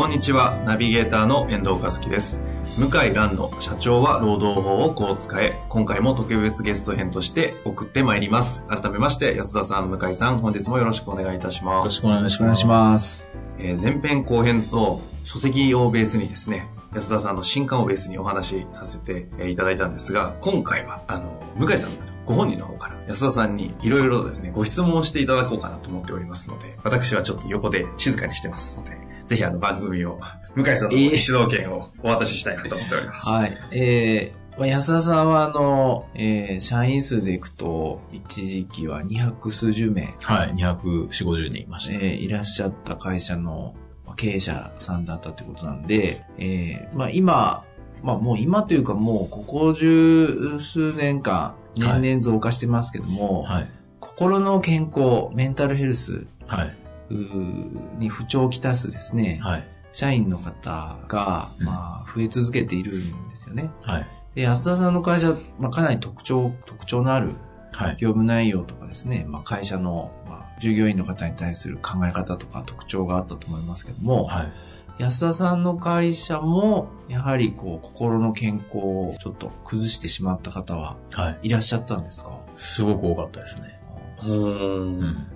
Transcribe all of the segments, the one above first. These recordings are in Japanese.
こんにちは、ナビゲーターの遠藤和樹です。向井蘭の社長は労働法をこう使え、今回も特別ゲスト編として送ってまいります。改めまして、安田さん、向井さん、本日もよろしくお願いいたします。よろしくお願いします。えー前編後編と書籍をベースにですね、安田さんの新刊をベースにお話しさせてえーいただいたんですが、今回は、あの、向井さんご本人の方から安田さんにいろいろとですね、ご質問をしていただこうかなと思っておりますので、私はちょっと横で静かにしてますので、ぜひあの番組を、向井さんの主導権をお渡ししたいなと思っております。はい。えーまあ、安田さんは、あの、えー社員数でいくと、一時期は200数十名、はい、240、50人いました。えーいらっしゃった会社のまあ経営者さんだったってことなんで、えーまあ、今、まあ、もう今というかもうここ十数年間、年々増加してますけども、はい、心の健康、メンタルヘルスはい、に不調をきたすですね、はい、社員の方が、うんまあ、増え続けているんですよね。はい、で、安田さんの会社、まあ、かなり特徴、特徴のあるはい、業務内容とかですね、まあ、会社の、まあ、従業員の方に対する考え方とか特徴があったと思いますけども、はい。安田さんの会社も、やはりこう、心の健康をちょっと崩してしまった方ははい。いらっしゃったんですか？すごく多かったですね。うん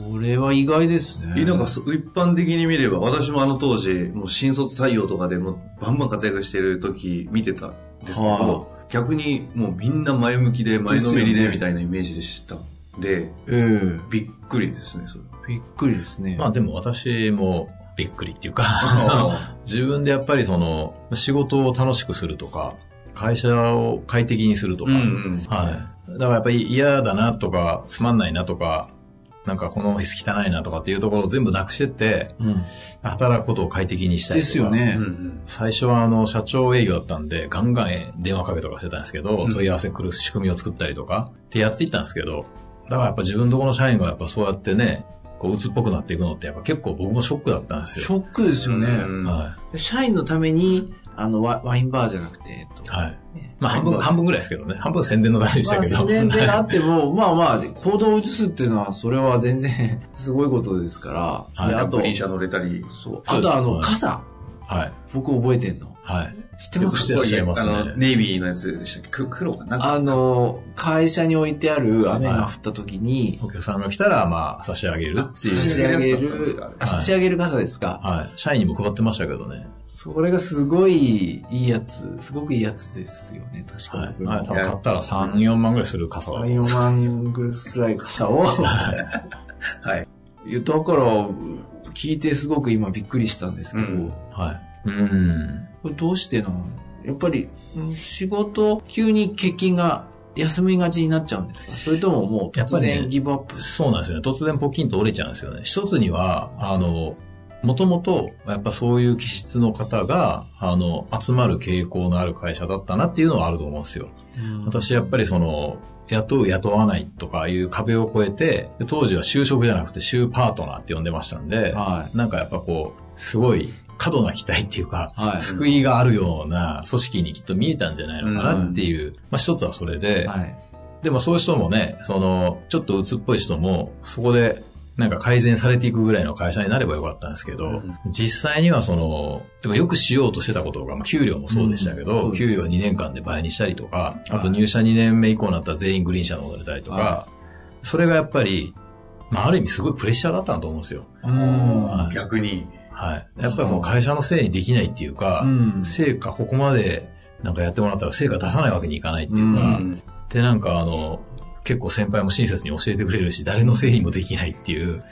ん。それは意外ですね。え、なんかそ一般的に見れば、私もあの当時、もう新卒採用とかでもうバンバン活躍してる時見てたんですけはど、逆にもうみんな前向きで前のめりでみたいなイメージでした。で、ええびっくりですね、それ。びっくりですね。まあでも私もびっくりっていうか、あ 自分でやっぱりその、仕事を楽しくするとか、会社を快適にするとか、うんうん。はい。だからやっぱり嫌だなとか、つまんないなとか、なんかこのオフィス汚いなとかっていうところを全部なくしてって、うん。働くことを快適にしたい。ですよね。うんうん最初はあの、社長営業だったんで、ガンガン電話かけとかしてたんですけど、うん問い合わせ来る仕組みを作ったりとか、ってやっていったんですけど、だからやっぱ自分のところの社員がやっぱそうやってね、こう、鬱っぽくなっていくのってやっぱ結構僕もショックだったんですよ。ショックですよね。うんは社員のために、あの、ワワインバーじゃなくて、えっとい。はい。ねまあ半分、半分ぐらいですけどね。半分宣伝のためでしまあ、たけど。宣伝であっても、まあまあ、行動を移すっていうのは、それは全然すごいことですから。はいであとグ、リーン車乗れたり。そう。あと、あの、はい傘。はい。僕覚えてんの。はい。知ってます？よくしてらっしゃいますねあの、ネイビーのやつでしたっけ？く黒かな？あの、会社に置いてある雨が降った時に、お客さんが来たら、まあ、差し上げるっていう。差し上げる差し上げる傘ですか？はい。社員にも配ってましたけどね。それがすごいいいやつ、すごくいいやつですよね、確かはい。僕の。はい。多分買ったら3、4万ぐらいする傘だと思う4万ぐらい傘を、はい。いやだから、聞いてすごく今びっくりしたんですけど、うんはい。うん。これどうしてなの？やっぱり、うん仕事、急に欠勤が休みがちになっちゃうんですか？それとももう突然ギブアップ？そうなんですよね。突然ポキンと折れちゃうんですよね。一つには、あの、もともと、やっぱそういう気質の方が、あの、集まる傾向のある会社だったなっていうのはあると思うんですよ。私、やっぱりその、雇う、雇わないとかいう壁を越えて、で当時は就職じゃなくて、就パートナーって呼んでましたんで、はなんかやっぱこう、すごい過度な期待っていうか、はい。救いがあるような組織にきっと見えたんじゃないのかなっていう、まあ一つはそれで、い。はい。でもそういう人もね、その、ちょっと鬱っぽい人も、そこで、なんか改善されていくぐらいの会社になればよかったんですけど、うん。実際にはその、でもよくしようとしてたことが、まあ、給料もそうでしたけど、給料は2年間で倍にしたりとか、あとはい入社2年目以降になったら全員グリーン車乗れたりとか、はそれがやっぱり、まあある意味すごいプレッシャーだったんだと思うんですよ。うん。逆に。はい。やっぱりもう会社のせいにできないっていうか、うん成果ここまでなんかやってもらったら成果出さないわけにいかないっていうか、うんでなんかあの、結構先輩も親切に教えてくれるし、誰のせいにもできないっていう、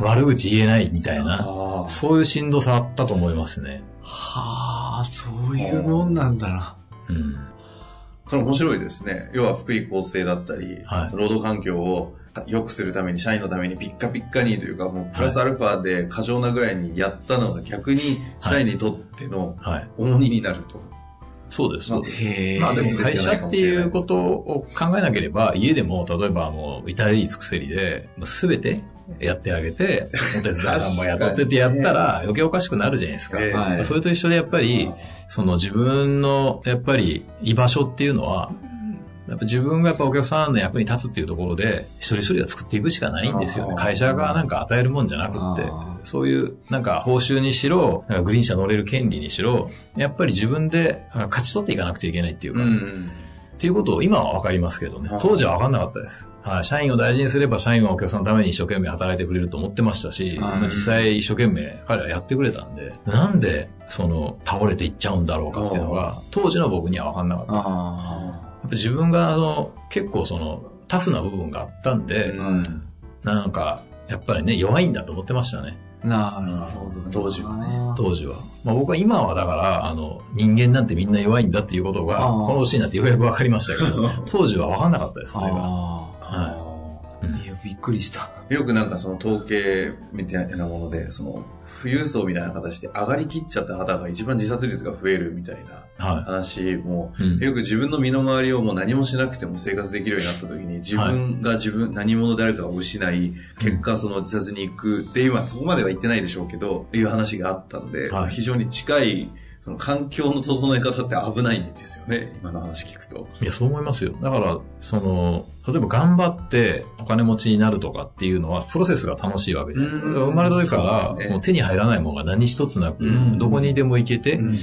悪口言えないみたいな、ああ。そういうしんどさあったと思いますね。はあ、そういうもんなんだな。うん。それ面白いですね。要は福利厚生だったり、はい労働環境を良くするために、社員のためにピッカピッカにというか、もうプラスアルファで過剰なぐらいにやったのが逆に社員にとってのはい。重荷になると。そうです、そうです。へえ。まあ、会社っていうことを考えなければ、家でも、例えばもう、至れり尽くせりで、すべてやってあげて、お手伝いさんも雇っててやったら、余計おかしくなるじゃないですか。ええはいそれと一緒でやっぱり、その自分の、やっぱり居場所っていうのは、やっぱ自分がやっぱお客さんの役に立つっていうところで、一人一人が作っていくしかないんですよね。会社がなんか与えるもんじゃなくってあ、そういうなんか報酬にしろ、なんかグリーン車乗れる権利にしろ、やっぱり自分であ勝ち取っていかなくちゃいけないっていうか、うん。っていうことを今は分かりますけどねあ。当時は分かんなかったです。はい。社員を大事にすれば社員はお客さんのために一生懸命働いてくれると思ってましたし、はいまあ実際一生懸命彼らやってくれたんで、なんでその倒れていっちゃうんだろうかっていうのが、当時の僕には分かんなかったです。やっあぱ自分があの結構そのタフな部分があったんで、うんなんかやっぱりね弱いんだと思ってましたね。あ。なるほど。当時はね。当時は。まあ僕は今はだから、あの、人間なんてみんな弱いんだっていうことが、この年になってようやく分かりましたけど、当時は分かんなかったです、それが。あはあ。いや、びっくりした。よくなんかその統計みたいなもので、その富裕層みたいな形で上がりきっちゃった方が一番自殺率が増えるみたいなは話も、い。うん。よく自分の身の回りをもう何もしなくても生活できるようになった時に自分が自分、何者であるかを失い、結果その自殺に行くっていう、まあそこまでは言ってないでしょうけど、いう話があったので、はい。非常に近い、その環境の整え方って危ないんですよね、今の話聞くと。いや、そう思いますよ。だから、その、例えば頑張ってお金持ちになるとかっていうのは、プロセスが楽しいわけじゃないですか。生まれた時から、もう手に入らないものが何一つなく、うん。どこにでも行けて、うん。好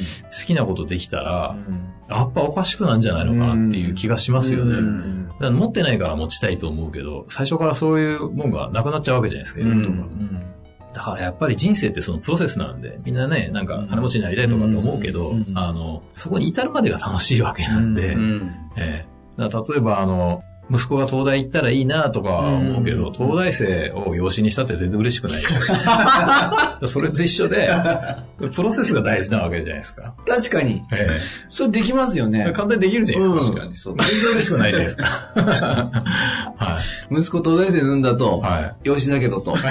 きなことできたら、うん。やっぱおかしくなんじゃないのかなっていう気がしますよね。持ってないから持ちたいと思うけど、最初からそういうもんがなくなっちゃうわけじゃないですか、とかやっぱり人生ってそのプロセスなんで、みんなね、なんか金持ちになりたいとかって思うけど、うん。あの、そこに至るまでが楽しいわけなんで、例えばあの、息子が東大行ったらいいなとかは思うけど、うん東大生を養子にしたって全然嬉しくない。それと一緒で、プロセスが大事なわけじゃないですか。確かに。えそれできますよえね。簡単にできるじゃないですか。うん確かにそうだ。全然嬉しくないじゃないですか。は息子東大生産んだとい。、はい。養子だけどと。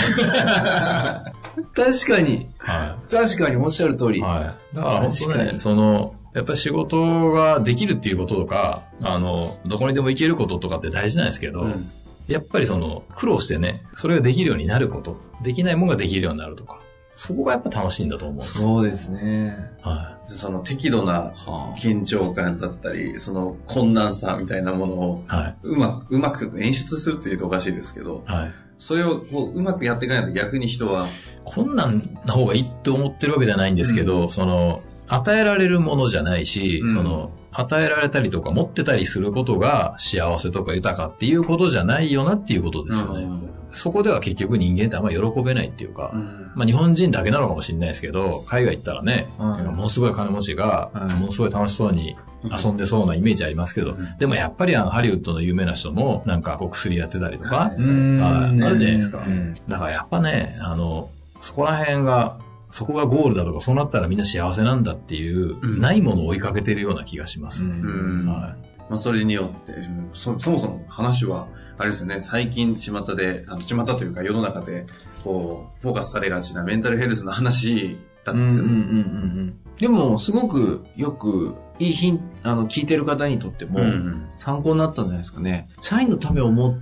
確かに。は確かにおっしゃる通い。り。はい。だから本当確かに、ねその、やっぱり仕事ができるっていうこととか、あの、どこにでも行けることとかって大事なんですけど、うんやっぱりその、苦労してね、それができるようになること、できないものができるようになるとか、そこがやっぱ楽しいんだと思うんですよ。そうですね。はその適度なは緊張感だったり、その困難さみたいなものをい。はい。うまく、うまく演出するって言うとおかしいですけど、はい。それをこううまくやっていかないと逆に人は、困難な方がいいって思ってるわけじゃないんですけど、その、与えられるものじゃないし、うん。その、与えられたりとか持ってたりすることが幸せとか豊かっていうことじゃないよなっていうことですよね。そこでは結局人間ってあんまり喜べないっていうか、うん。まあ日本人だけなのかもしれないですけど、海外行ったらね、ものすごい金持ちが、うん。ものすごい楽しそうに遊んでそうなイメージありますけど、うん。でもやっぱりあのハリウッドの有名な人もなんかこう薬やってたりとか、はいあるじゃないですか。うん。だからやっぱね、あの、そこら辺が、そこがゴールだとか、そうなったらみんな幸せなんだっていう、うんないものを追いかけてるような気がします。うんはまあ、それによって、そそもそも話は、あれですよね、最近巷で、あの巷というか世の中で、こう、フォーカスされがちなメンタルヘルスの話だったんですよね。うんうんうんうんうんでも、すごくよく、いいヒンあの、聞いてる方にとっても、うん参考になったんじゃないですかね。社員のためを思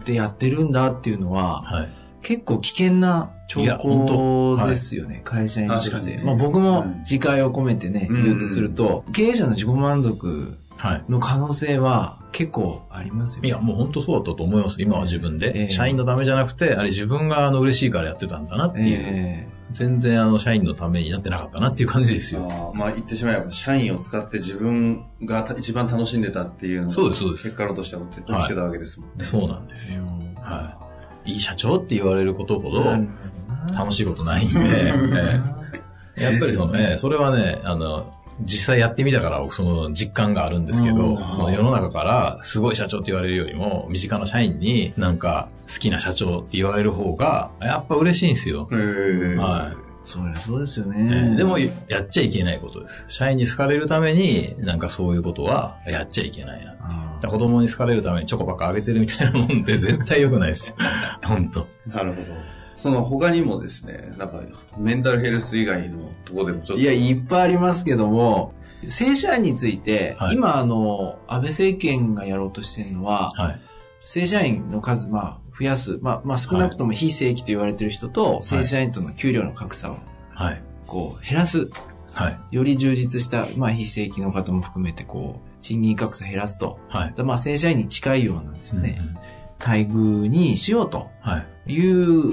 ってやってるんだっていうのは、はい。結構危険な兆いや本候ですよね、会社にとって。まあ僕もうん自戒を込めてね、うん言うとすると、経営者の自己満足はい。の可能性は結構ありますよね。いや、もう本当そうだったと思います。今は自分で。ええ社員のためじゃなくて、あれ自分があの嬉しいからやってたんだなっていう。え全然あの社員のためになってなかったなっていう感じですよ。あーまあ言ってしまえば、社員を使って自分がた一番楽しんでたっていうのがそうですそうです結果論としては起きて起きてたわけですもんね。そうなんですよ。はい。いい社長って言われることほど楽しいことないんで、ええ。やっぱりその、ええそれはね、あの、実際やってみたから、その実感があるんですけど、うん。その世の中からすごい社長って言われるよりも、身近な社員になんか好きな社長って言われる方が、やっぱ嬉しいんですよ。はそりゃそうですよえね。ーでも、やっちゃいけないことです。社員に好かれるために、なんかそういうことはやっちゃいけないな。あだから子供に好かれるためにチョコばっかあげてるみたいなもんって 絶対良くないですよ。本当なるほど。その他にもですね、なんか、メンタルヘルス以外のところでもちょっと。いや、いっぱいありますけども、正社員について、はい今あの、安倍政権がやろうとしてるのは、はい。正社員の数、まあ、増やす。まあ、まあ、少なくとも非正規と言われてる人と、正社員との給料の格差を、はい。こう、減らす。はい。より充実した、まあ、非正規の方も含めて、こう、賃金格差減らすと。はい。まあ、正社員に近いようなですね、うんうん待遇にしようとはい。いう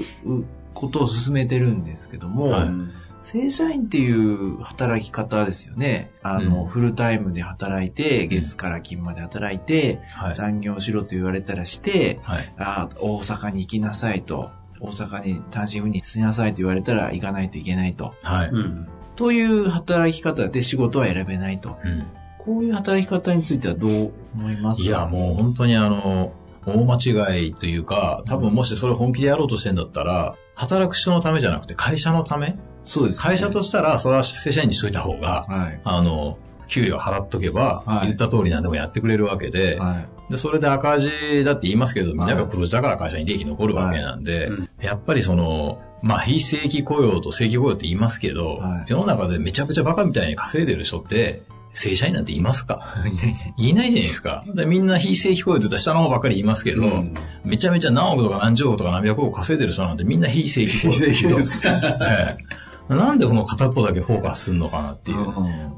ことを進めてるんですけども、はいうん正社員っていう働き方ですよね。あの、うんフルタイムで働いて、月から金まで働いて、はい。残業しろと言われたらして、はい。あ大阪に行きなさいと。大阪に単身赴任しなさいと言われたら行かないといけないと。はい。うん。という働き方で仕事は選べないと。うんこういう働き方についてはどう思います？かいや、もう本当にあの、大間違いというか、多分もしそれ本気でやろうとしてんだったら、働く人のためじゃなくて会社のためそうです、ね。会社としたら、それは正社員にしといた方が、はい。あの、給料払っとけば、はい言った通り何でもやってくれるわけで、はい。で、それで赤字だって言いますけど、みんなが黒字だから会社に利益残るわけなんで、はいうんやっぱりその、まあ、非正規雇用と正規雇用って言いますけど、はい世の中でめちゃくちゃバカみたいに稼いでる人って、正社員なんていますか？いないじゃないですか。でみんな非正規雇用って言ったら下の方ばっかり言いますけど、うんめちゃめちゃ何億とか何十億とか何百億稼いでる人なんてみんな非正規雇用ですけど。ええなんでこの片っぽだけフォーカスするのかなっていう。う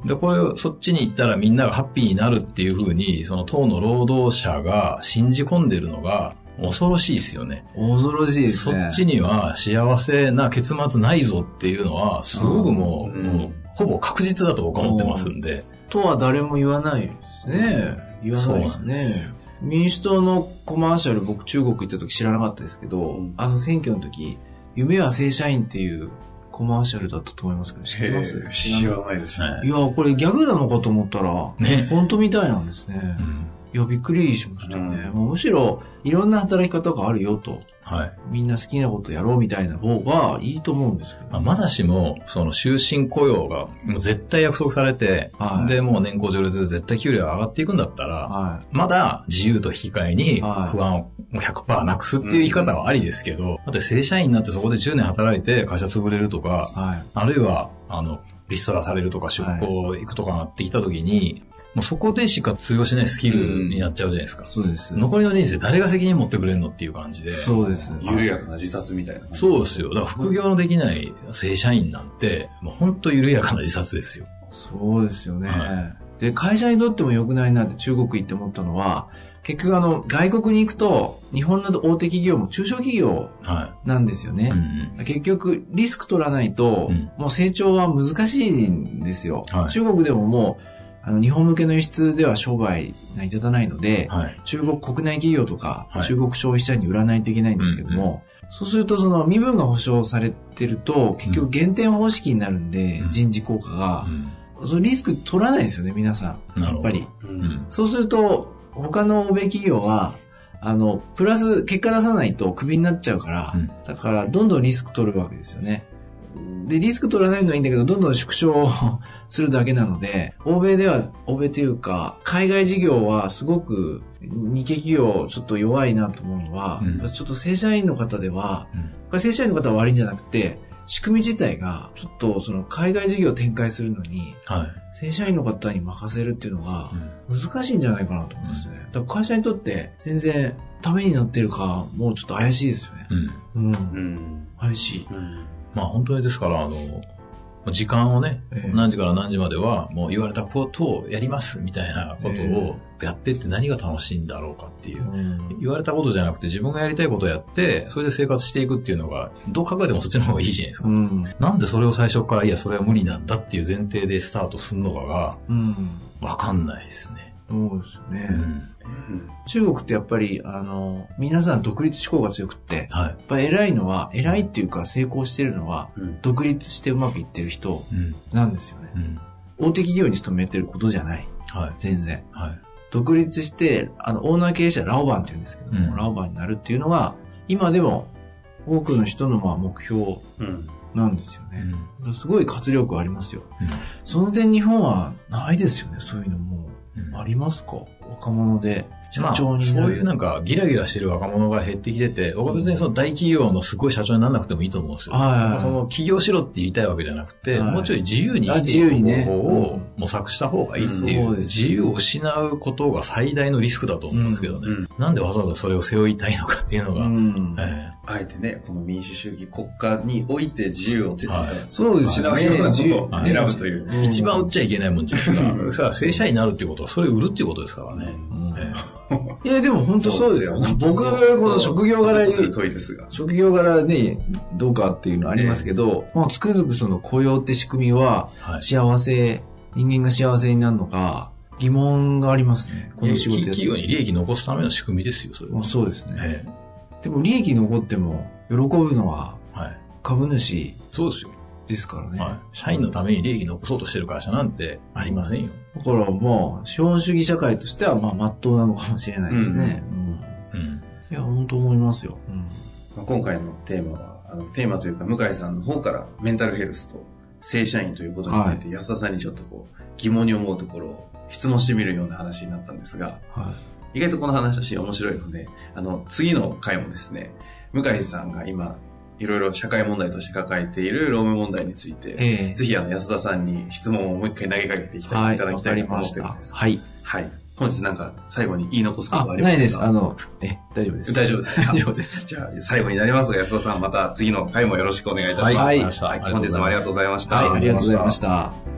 んで、これをそっちに行ったらみんながハッピーになるっていうふうに、その党の労働者が信じ込んでるのが恐ろしいですよね。恐ろしいですそね。っちには幸せな結末ないぞっていうのは、すごくもう、うんもうほぼ確実だと僕は思ってますんで。とは誰も言わないですね。言わないですね。民主党のコマーシャル、僕中国行った時知らなかったですけど、うんあの選挙の時、夢は正社員っていうコマーシャルだったと思いますけど、知ってます？知らないですね。はいいや、これギャグなのかと思ったら、ね本当みたいなんですね。うんいや、びっくりしましたね。うんもうむしろ、いろんな働き方があるよと。はい。みんな好きなことやろうみたいな方がいいと思うんですけど。まあまだしも、その終身雇用がもう絶対約束されて、はいで、もう年功序列で絶対給料が上がっていくんだったら、はまだ自由と引き換えにはい不安を100%なくすっていう言い方はありですけど、だって正社員になってそこで10年働いて会社潰れるとかい。、はい。あるいは、あの、リストラされるとか出向行くとかなってきた時に、もうそこでしか通用しないスキルになっちゃうじゃないですか。そうです。残りの人生誰が責任持ってくれるのっていう感じで。そうです。緩やかな自殺みたいな。そうですよ。だから副業のできない正社員なんて、もう本当緩やかな自殺ですよ。そうですよね。はで、会社にとっても良くないなって中国行って思ったのは、結局あの、外国に行くと、日本の大手企業も中小企業はなんですよい。ねう。ん結局、リスク取らないと、うんもう成長は難しいんですよ。はい中国でももう、あの、日本向けの輸出では商売成り立たないので、うん。はい。中国国内企業とか、はい中国消費者に売らないといけないんですけども、そうするとその身分が保証されてると、結局減点方式になるんで、うん人事効果がう、んそのリスク取らないですよね、皆さん。やっぱり。う。うんん。そうすると、他の欧米企業は、あの、プラス結果出さないとクビになっちゃうから、うんだからどんどんリスク取るわけですよね。で、リスク取らないのはいいんだけど、どんどん縮小するだけなので、欧米では、欧米というか、海外事業はすごく日系企業ちょっと弱いなと思うのは、うんちょっと正社員の方では、うん正社員の方は悪いんじゃなくて、仕組み自体が、ちょっとその海外事業を展開するのに、はい。正社員の方に任せるっていうのがう、ん難しいんじゃないかなと思いますね。だから会社にとって全然ためになってるか、もうちょっと怪しいですよね。うん。うん。うん。怪しい。うん。まあ本当にですから、あの、時間をね、ええ何時から何時まではもう言われたことをやりますみたいなことをやってって何が楽しいんだろうかっていうう。ん。言われたことじゃなくて自分がやりたいことをやって、それで生活していくっていうのが、どう考えてもそっちの方がいいじゃないですか。うん。なんでそれを最初から、いや、それは無理なんだっていう前提でスタートするのかが、うん。わかんないですね。そうですよね。うん中国ってやっぱり、あの、皆さん独立志向が強くって、はい。やっぱ偉いのは、偉いっていうか成功してるのは、うん。独立してうまくいってる人うん。なんですよね。うん。大手企業に勤めてることじゃない。はい。全然。はい。独立して、あの、オーナー経営者、ラオバンって言うんですけども、うんラオバンになるっていうのは、今でも多くの人のまあ目標うん。なんですよね。すごい活力ありますよ。うんその点日本はないですよね、そういうのも。ありますか？若者で。社まあ、そう。いうなんかギラギラしてる若者が減ってきてて、僕は別にその大企業のすごい社長にならなくてもいいと思うんですよ。はいはいはい。まあその起業しろって言いたいわけじゃなくて、はい。もうちょい自由にあ生きてい自由にね。く方法を模索した方がいいっていう、うん。そうです自由を失うことが最大のリスクだと思うんですけどね。うん。なんでわざわざそれを背負いたいのかっていうのが、うん。えあえてね、この民主主義国家において自由を手に、はい。そうですよね。失うようなこと自由を選ぶという。え一番売っちゃいけないもんじゃないですか。だから正社員になるっていうことは、それ売るっていうことですからね。うんえいや、でも本当そうですよ。僕がこの職業柄に、する問いですが。職業柄ね、どうかっていうのありますけど、まあ、つくづくその雇用って仕組みは、えはい幸せ、人間が幸せになるのか、疑問がありますね。この仕事企業に利益残すための仕組みですよ、それは。まあそうですね。えでも利益残っても、喜ぶのはえはい。株主そうですよ。ですからね。はい。社員のために利益残そうとしてる会社なんてありませんよ。だからまあ、資本主義社会としては、まあ、まっとうなのかもしれないですね。うん。うん。いや、本当思いますよ。うん。まあ、今回のテーマは、あのテーマというか、向井さんの方からメンタルヘルスと正社員ということについて、安田さんにちょっとこう、疑問に思うところを質問してみるような話になったんですが、はい。意外とこの話面白いので、あの、次の回もですね、向井さんが今、いろいろ社会問題として抱えている労務問題について、ええぜひあの安田さんに質問をもう一回投げかけていきただきたいなと思ってるんです。。はい。はい。本日なんか最後に言い残すことあ、はありますか？ないです。あの、え、大丈夫です。大丈夫ですか？大丈夫です。じゃあ最後になりますが安田さんまた次の回もよろしくお願いいたします。はい本日もありがとうございました。はい、ありがとうございました。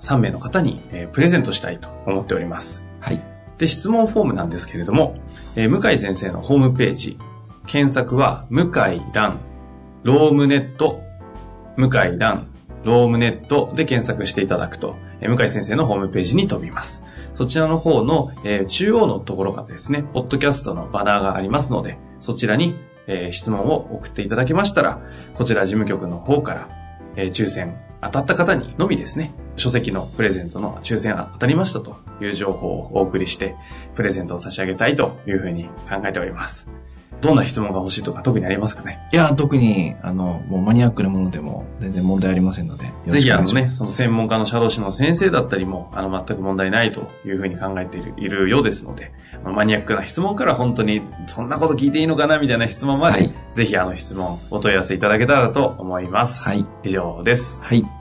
3名の方に、えープレゼントしたいと思っております。はい。で、質問フォームなんですけれども、えー向井先生のホームページ、検索は、向井蘭、ロームネット、向井蘭、ロームネットで検索していただくと、えー向井先生のホームページに飛びます。そちらの方の、えー中央のところがですね、ポッドキャストのバナーがありますので、そちらに、えー質問を送っていただけましたら、こちら事務局の方から、えー抽選当たった方にのみですね、書籍のプレゼントの抽選当たりましたという情報をお送りして、プレゼントを差し上げたいというふうに考えております。どんな質問が欲しいとか特にありますかね？いや、特に、あの、もうマニアックなものでも全然問題ありませんので。ぜひあのね、その専門家の社労士の先生だったりも、あの、全く問題ないというふうに考えているいるようですので、まあマニアックな質問から本当に、そんなこと聞いていいのかなみたいな質問まで、はいぜひあの質問、お問い合わせいただけたらと思います。はい。以上です。はい。